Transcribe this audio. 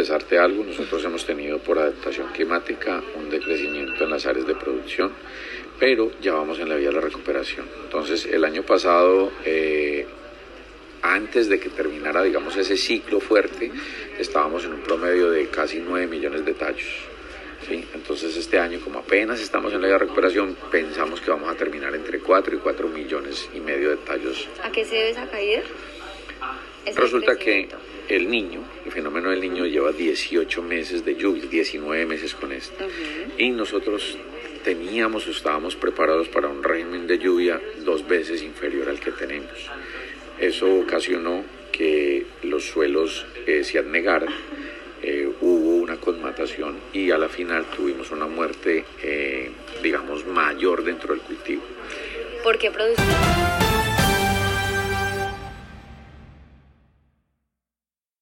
contarte algo, nosotros hemos tenido por adaptación climática un decrecimiento en las áreas de producción, pero ya vamos en la vía de la recuperación. Entonces, el año pasado, eh, antes de que terminara, digamos, ese ciclo fuerte, estábamos en un promedio de casi 9 millones de tallos. ¿sí? Entonces, este año, como apenas estamos en la vía de recuperación, pensamos que vamos a terminar entre 4 y 4 millones y medio de tallos. ¿A qué se debe esa caída? Resulta que. El niño, el fenómeno del niño lleva 18 meses de lluvia, 19 meses con esto. Y nosotros teníamos o estábamos preparados para un régimen de lluvia dos veces inferior al que tenemos. Eso ocasionó que los suelos eh, se anegaran, eh, hubo una conmatación y a la final tuvimos una muerte, eh, digamos, mayor dentro del cultivo. ¿Por qué producir?